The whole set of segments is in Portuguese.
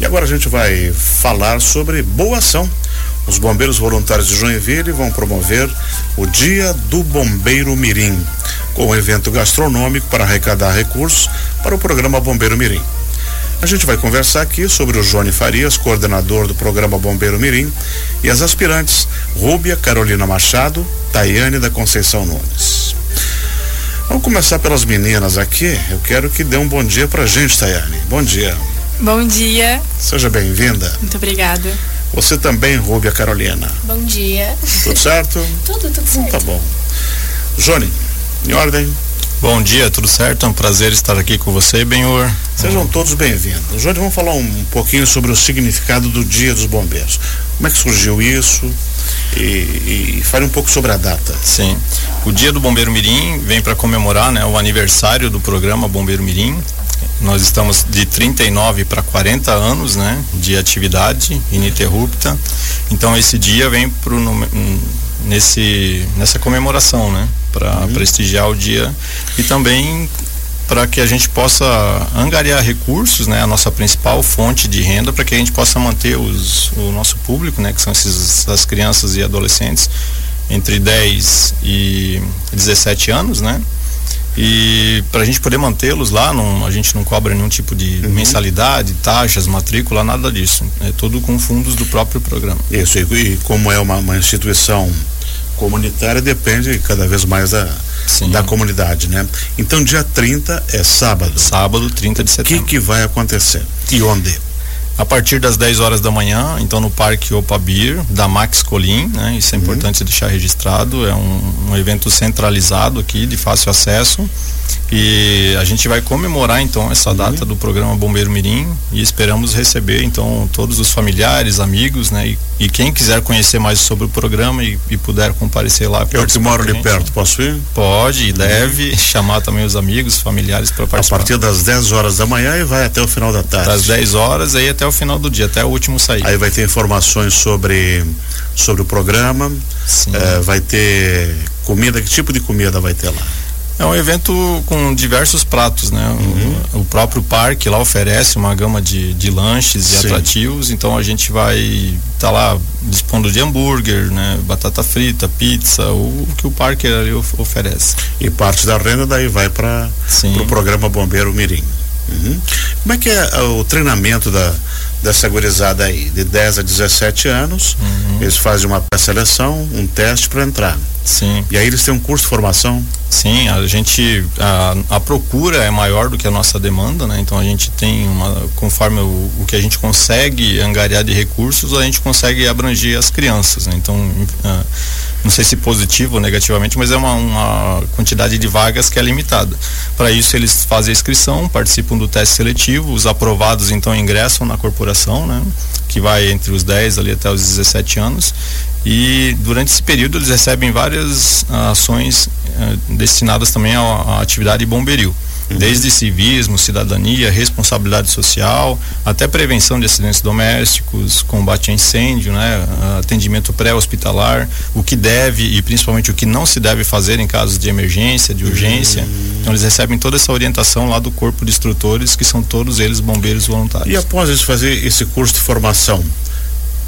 E agora a gente vai falar sobre boa ação. Os bombeiros voluntários de Joinville vão promover o Dia do Bombeiro Mirim, com um evento gastronômico para arrecadar recursos para o programa Bombeiro Mirim. A gente vai conversar aqui sobre o Johnny Farias, coordenador do programa Bombeiro Mirim, e as aspirantes Rúbia Carolina Machado, Tayane da Conceição Nunes. Vamos começar pelas meninas aqui. Eu quero que dê um bom dia pra gente, Tayane. Bom dia. Bom dia. Seja bem-vinda. Muito obrigada. Você também, Rúbia Carolina. Bom dia. Tudo certo? tudo, tudo certo. Tá bom. Johnny, em ordem? Bom dia, tudo certo? É um prazer estar aqui com você, Benhor. Sejam todos bem-vindos. Johnny, vamos falar um pouquinho sobre o significado do Dia dos Bombeiros. Como é que surgiu isso? E, e fale um pouco sobre a data. Sim. O Dia do Bombeiro Mirim vem para comemorar né, o aniversário do programa Bombeiro Mirim. Nós estamos de 39 para 40 anos né, de atividade ininterrupta. Então esse dia vem pro, nesse, nessa comemoração, né? Para uhum. prestigiar o dia e também para que a gente possa angariar recursos, né, a nossa principal fonte de renda, para que a gente possa manter os, o nosso público, né, que são esses, as crianças e adolescentes entre 10 e 17 anos, né? E para a gente poder mantê-los lá, não, a gente não cobra nenhum tipo de uhum. mensalidade, taxas, matrícula, nada disso. É tudo com fundos do próprio programa. Isso, e, e como é uma, uma, instituição comunitária, depende cada vez mais da, da comunidade, né? Então, dia 30 é sábado. Sábado, 30 de setembro. O que, que vai acontecer? E onde? A partir das 10 horas da manhã, então no Parque Opabir, da Max Colim, né? Isso é uhum. importante deixar registrado, é um, um, evento centralizado aqui, de fácil acesso. E a gente vai comemorar então essa uhum. data do programa Bombeiro Mirim e esperamos receber então todos os familiares, amigos, né? E, e quem quiser conhecer mais sobre o programa e, e puder comparecer lá. Eu que moro ali perto, posso ir? Pode e deve chamar também os amigos, familiares para participar. A partir das 10 horas da manhã e vai até o final da tarde. Das 10 horas aí até o final do dia, até o último sair. Aí vai ter informações sobre, sobre o programa, é, vai ter comida, que tipo de comida vai ter lá? É um evento com diversos pratos, né? Uhum. O, próprio parque lá oferece uma gama de, de lanches e Sim. atrativos, então a gente vai estar tá lá dispondo de hambúrguer, né? Batata frita, pizza, o, o que o parque ali oferece. E parte da renda daí vai para o pro programa Bombeiro Mirim. Uhum. Como é que é o treinamento da, dessa gurizada aí, de 10 a 17 anos, uhum. eles fazem uma pré-seleção, um teste para entrar. Sim. E aí eles têm um curso de formação? Sim, a gente a, a procura é maior do que a nossa demanda, né? Então a gente tem uma conforme o, o que a gente consegue angariar de recursos, a gente consegue abranger as crianças, né? Então, uh, não sei se positivo ou negativamente, mas é uma, uma quantidade de vagas que é limitada. Para isso eles fazem a inscrição, participam do teste seletivo, os aprovados então ingressam na corporação, né? Que vai entre os 10 ali até os 17 anos e durante esse período eles recebem várias ações uh, destinadas também à, atividade bomberil. Desde civismo, cidadania, responsabilidade social, até prevenção de acidentes domésticos, combate a incêndio, né, atendimento pré-hospitalar, o que deve e principalmente o que não se deve fazer em casos de emergência, de urgência. Então eles recebem toda essa orientação lá do corpo de instrutores, que são todos eles bombeiros voluntários. E após eles fazer esse curso de formação,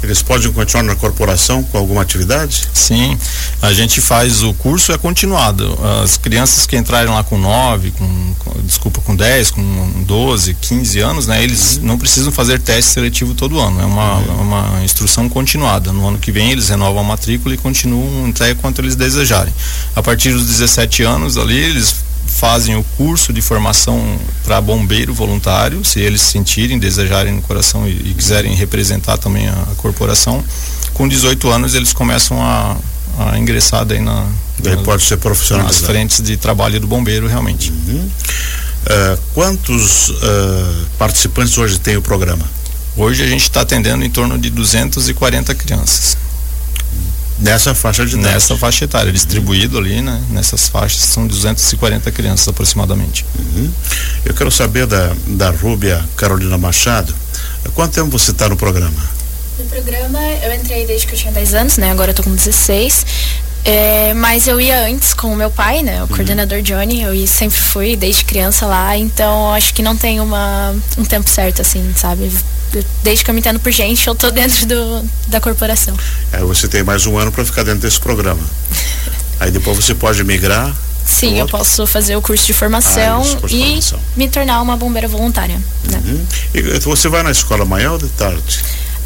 eles podem continuar na corporação com alguma atividade? Sim, a gente faz o curso é continuado. As crianças que entrarem lá com 9, com, com, desculpa, com 10, com 12, 15 anos, né, eles uhum. não precisam fazer teste seletivo todo ano. É uma, uhum. uma instrução continuada. No ano que vem eles renovam a matrícula e continuam até quanto eles desejarem. A partir dos 17 anos ali, eles fazem o curso de formação para bombeiro voluntário, se eles sentirem, desejarem no coração e, e quiserem representar também a, a, corporação. Com 18 anos eles começam a, a ingressar daí na, daí na pode ser profissional nas frentes de trabalho do bombeiro realmente. Uhum. Uh, quantos uh, participantes hoje tem o programa? Hoje a gente está atendendo em torno de 240 crianças. Nessa faixa de idade. Nessa faixa etária, distribuído ali, né? Nessas faixas são 240 crianças aproximadamente. Uhum. Eu quero saber da, da Rúbia Carolina Machado, quanto tempo você está no programa? No programa eu entrei desde que eu tinha 10 anos, né? Agora eu tô com 16. É, mas eu ia antes com o meu pai, né? O uhum. coordenador Johnny, eu sempre fui desde criança lá, então acho que não tem uma, um tempo certo, assim, sabe? Desde que eu me entendo por gente, eu tô dentro do, da corporação. Aí você tem mais um ano para ficar dentro desse programa. Aí depois você pode migrar. Sim, eu posso fazer o curso de formação ah, curso e formação. me tornar uma bombeira voluntária. Né? Uhum. E você vai na escola amanhã ou de tarde?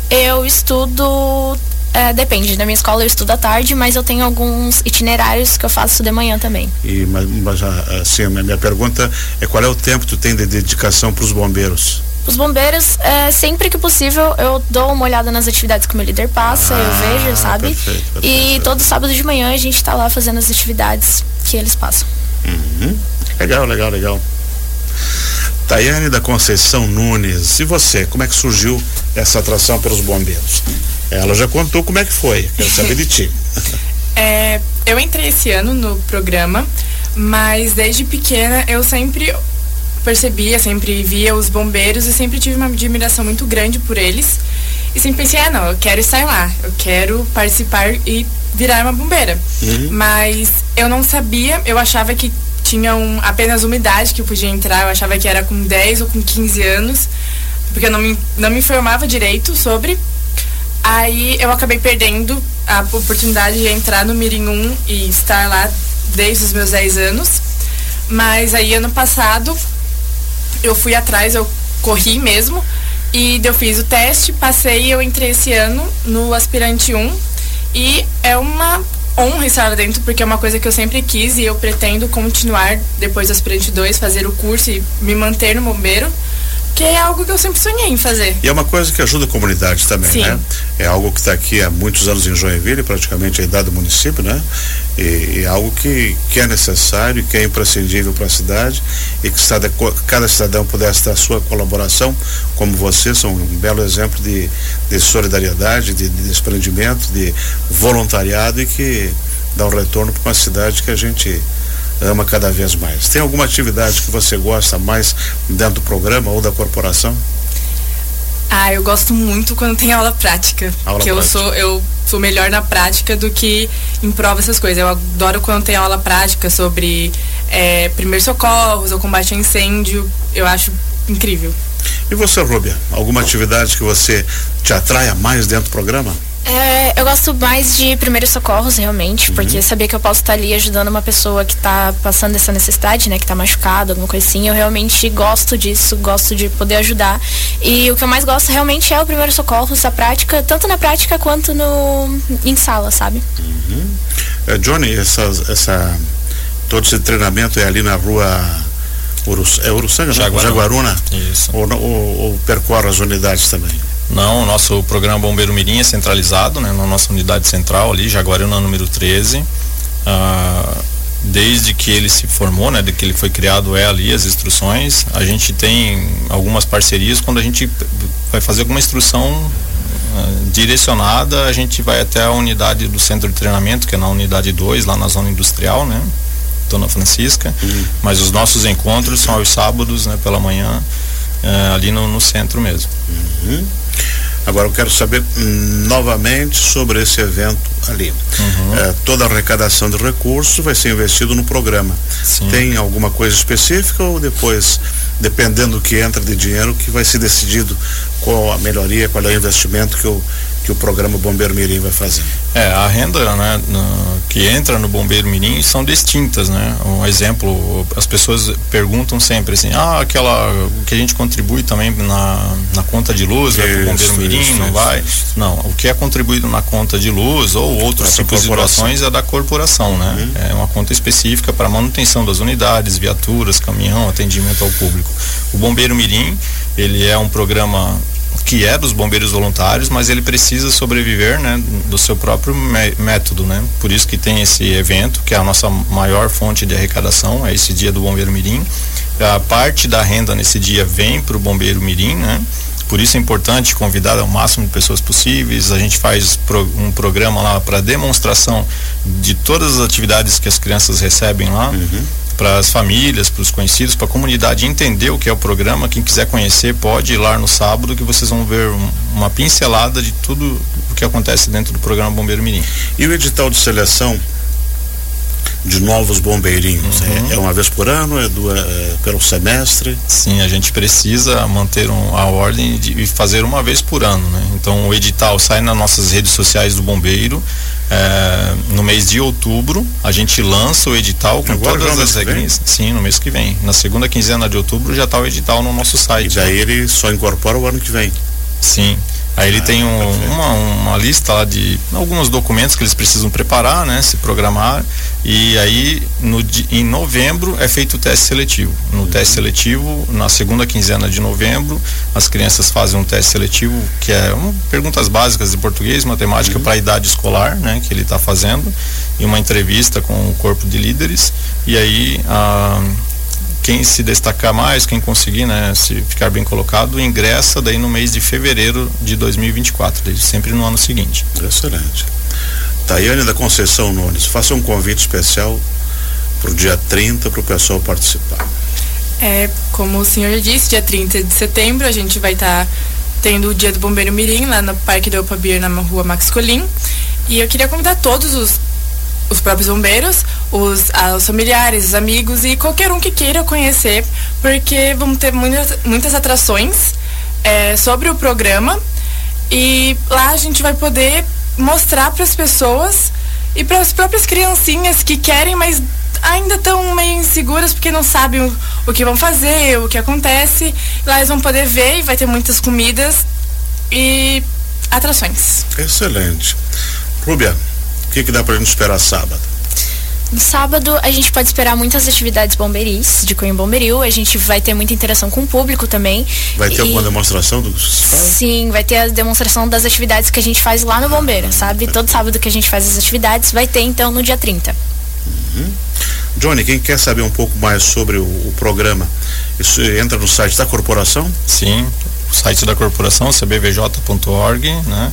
Eu estudo é, depende, na minha escola eu estudo à tarde, mas eu tenho alguns itinerários que eu faço de manhã também. E, mas, mas assim, a minha pergunta é qual é o tempo que tu tem de dedicação para os bombeiros? Os bombeiros, é, sempre que possível, eu dou uma olhada nas atividades que o meu líder passa, ah, eu vejo, sabe? Perfeito, perfeito, e todo sábado de manhã a gente está lá fazendo as atividades que eles passam. Uhum. Legal, legal, legal. Tayane da Conceição Nunes, e você, como é que surgiu essa atração pelos bombeiros? Ela já contou como é que foi, quero saber de ti. é, eu entrei esse ano no programa, mas desde pequena eu sempre percebia, sempre via os bombeiros e sempre tive uma admiração muito grande por eles. E sempre pensei, ah, não, eu quero estar lá, eu quero participar e virar uma bombeira. Uhum. Mas eu não sabia, eu achava que tinha um, apenas uma idade que eu podia entrar, eu achava que era com 10 ou com 15 anos, porque eu não me, não me informava direito sobre. Aí eu acabei perdendo a oportunidade de entrar no Mirim 1 e estar lá desde os meus 10 anos. Mas aí ano passado eu fui atrás, eu corri mesmo. E eu fiz o teste, passei eu entrei esse ano no aspirante 1. E é uma honra estar dentro, porque é uma coisa que eu sempre quis e eu pretendo continuar depois do aspirante 2, fazer o curso e me manter no bombeiro que é algo que eu sempre sonhei em fazer. E é uma coisa que ajuda a comunidade também, Sim. né? É algo que está aqui há muitos anos em Joinville, praticamente a idade do município, né? E, e algo que, que é necessário, que é imprescindível para a cidade e que cada, cada cidadão pudesse dar a sua colaboração, como você, são um belo exemplo de, de solidariedade, de, de desprendimento, de voluntariado e que dá um retorno para uma cidade que a gente ama cada vez mais. Tem alguma atividade que você gosta mais dentro do programa ou da corporação? Ah, eu gosto muito quando tem aula prática. Aula que eu sou eu sou melhor na prática do que em prova essas coisas. Eu adoro quando tem aula prática sobre é, primeiros socorros ou combate a incêndio. Eu acho incrível. E você, Rubia? Alguma atividade que você te atraia mais dentro do programa? É, eu gosto mais de primeiros socorros, realmente, uhum. porque saber que eu posso estar ali ajudando uma pessoa que está passando essa necessidade, né, que está machucada, alguma coisa assim, eu realmente gosto disso, gosto de poder ajudar. E o que eu mais gosto realmente é o primeiro socorro, essa prática, tanto na prática quanto no em sala, sabe? Uhum. É, Johnny, essa, essa, todo esse treinamento é ali na rua Urus, é Uruçanga, Jaguaruna. Jaguaruna? Isso. Ou, ou, ou percorre as unidades também? Não, o nosso programa Bombeiro Mirim é centralizado, né, na nossa unidade central ali, Jaguariúna número 13. Ah, desde que ele se formou, né, de que ele foi criado é ali as instruções. A gente tem algumas parcerias quando a gente vai fazer alguma instrução ah, direcionada, a gente vai até a unidade do centro de treinamento, que é na unidade 2, lá na zona industrial, né? Dona Francisca. Uhum. Mas os nossos encontros são aos sábados, né, pela manhã, uh, ali no, no, centro mesmo. Uhum. Agora eu quero saber hum, novamente sobre esse evento ali. Uhum. É, toda a arrecadação de recursos vai ser investido no programa. Sim. Tem alguma coisa específica ou depois, dependendo do que entra de dinheiro, que vai ser decidido qual a melhoria, qual é o investimento que o, que o programa Bombeiro Mirim vai fazer? É, a renda né, no, que entra no Bombeiro Mirim são distintas, né? Um exemplo, as pessoas perguntam sempre assim, ah, aquela que a gente contribui também na, na conta de luz, isso, vai pro Bombeiro Mirim, isso, não isso, vai? Não, o que é contribuído na conta de luz ou outros tipos de doações é da corporação, né? Uhum. É uma conta específica para manutenção das unidades, viaturas, caminhão, atendimento ao público. O Bombeiro Mirim, ele é um programa que é dos bombeiros voluntários, mas ele precisa sobreviver, né, do seu próprio método, né? Por isso que tem esse evento, que é a nossa maior fonte de arrecadação, é esse dia do bombeiro mirim. A parte da renda nesse dia vem para o bombeiro mirim, né? Por isso é importante convidar o máximo de pessoas possíveis. A gente faz um programa lá para demonstração de todas as atividades que as crianças recebem lá. Uhum para as famílias, para os conhecidos, para a comunidade entender o que é o programa. Quem quiser conhecer pode ir lá no sábado que vocês vão ver um, uma pincelada de tudo o que acontece dentro do programa Bombeiro Mirim. E o edital de seleção de novos bombeirinhos? Uhum. É, é, uma vez por ano? É, duas, é pelo semestre? Sim, a gente precisa manter um, a ordem de fazer uma vez por ano, né? Então o edital sai nas nossas redes sociais do bombeiro. É, no mês de outubro a gente lança o edital com Agora, todas as regras. Sim, no mês que vem. Na segunda quinzena de outubro já está o edital no nosso site. E daí ele só incorpora o ano que vem. Sim. Aí ele tem um, uma, uma lista lá de alguns documentos que eles precisam preparar, né? Se programar. E aí, no, em novembro, é feito o teste seletivo. No uhum. teste seletivo, na segunda quinzena de novembro, as crianças fazem um teste seletivo, que é um, perguntas básicas de português, matemática uhum. para a idade escolar, né? Que ele está fazendo. E uma entrevista com o corpo de líderes. E aí, a quem se destacar mais, quem conseguir, né, se ficar bem colocado, ingressa daí no mês de fevereiro de 2024, sempre no ano seguinte. Excelente. Tayane da Conceição Nunes, faça um convite especial para o dia 30 para o pessoal participar. É, como o senhor disse, dia 30 de setembro a gente vai estar tá tendo o dia do Bombeiro Mirim lá no Parque do Opabir, na rua Max Colim. E eu queria convidar todos os os próprios bombeiros, os, os, familiares, os amigos e qualquer um que queira conhecer, porque vamos ter muitas, muitas atrações é, sobre o programa e lá a gente vai poder mostrar para as pessoas e para as próprias criancinhas que querem, mas ainda estão meio inseguras porque não sabem o, o que vão fazer, o que acontece. Lá eles vão poder ver e vai ter muitas comidas e atrações. Excelente. Rubia, o que, que dá pra gente esperar sábado? No sábado a gente pode esperar muitas atividades bombeiris de Cunho Bomberil. A gente vai ter muita interação com o público também. Vai ter e... alguma demonstração do que Sim, vai ter a demonstração das atividades que a gente faz lá no Bombeiro, sabe? É. Todo sábado que a gente faz as atividades vai ter então no dia 30. Uhum. Johnny, quem quer saber um pouco mais sobre o, o programa, isso entra no site da corporação? Sim, site da corporação, cbvj.org, né?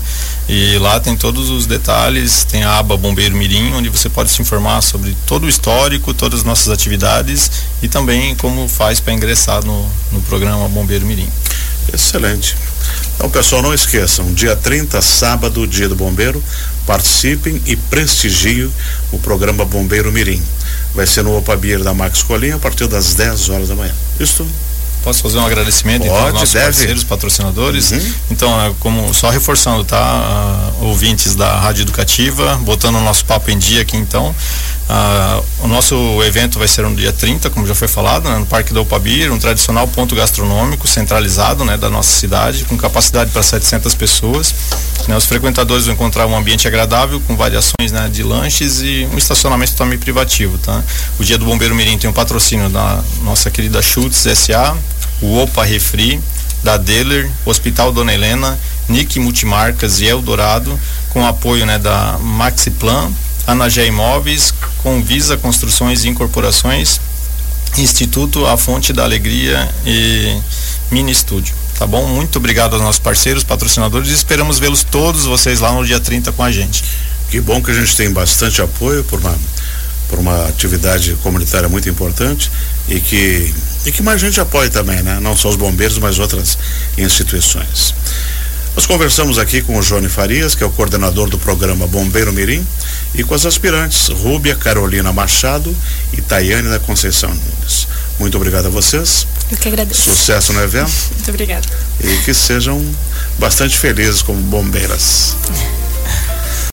E lá tem todos os detalhes, tem a aba Bombeiro Mirim, onde você pode se informar sobre todo o histórico, todas as nossas atividades e também como faz para ingressar no, no programa Bombeiro Mirim. Excelente. Então, pessoal, não esqueçam, dia 30, sábado, dia do bombeiro, participem e prestigiem o programa Bombeiro Mirim. Vai ser no Opa Beer da Max Colinha a partir das 10 horas da manhã. Isso Posso fazer um agradecimento Pode, então, aos nossos deve. parceiros, patrocinadores? Uhum. Então, é, como só reforçando, tá? Uh, ouvintes da Rádio Educativa, botando o nosso papo em dia aqui então. Uh, o nosso evento vai ser no dia 30, como já foi falado, né, no Parque da Upabir, um tradicional ponto gastronômico centralizado né, da nossa cidade, com capacidade para 700 pessoas. Né, os frequentadores vão encontrar um ambiente agradável, com variações né, de lanches e um estacionamento também privativo. Tá? O Dia do Bombeiro Mirim tem um patrocínio da nossa querida Schultz SA, o Opa Refri, da Deller, Hospital Dona Helena, Nick Multimarcas e Eldorado, com apoio né, da Maxiplan, Anagé Imóveis, Convisa Construções e Incorporações, Instituto A Fonte da Alegria e Mini Estúdio. Tá bom? Muito obrigado aos nossos parceiros, patrocinadores e esperamos vê-los todos vocês lá no dia 30 com a gente. Que bom que a gente tem bastante apoio por uma, por uma atividade comunitária muito importante e que, e que mais gente apoie também, né? Não só os bombeiros, mas outras instituições. Nós conversamos aqui com o Johnny Farias, que é o coordenador do programa Bombeiro Mirim, e com as aspirantes Rúbia Carolina Machado e Tayane da Conceição Nunes. Muito obrigado a vocês. Eu que agradeço. Sucesso no evento. Muito obrigada. E que sejam bastante felizes como bombeiras.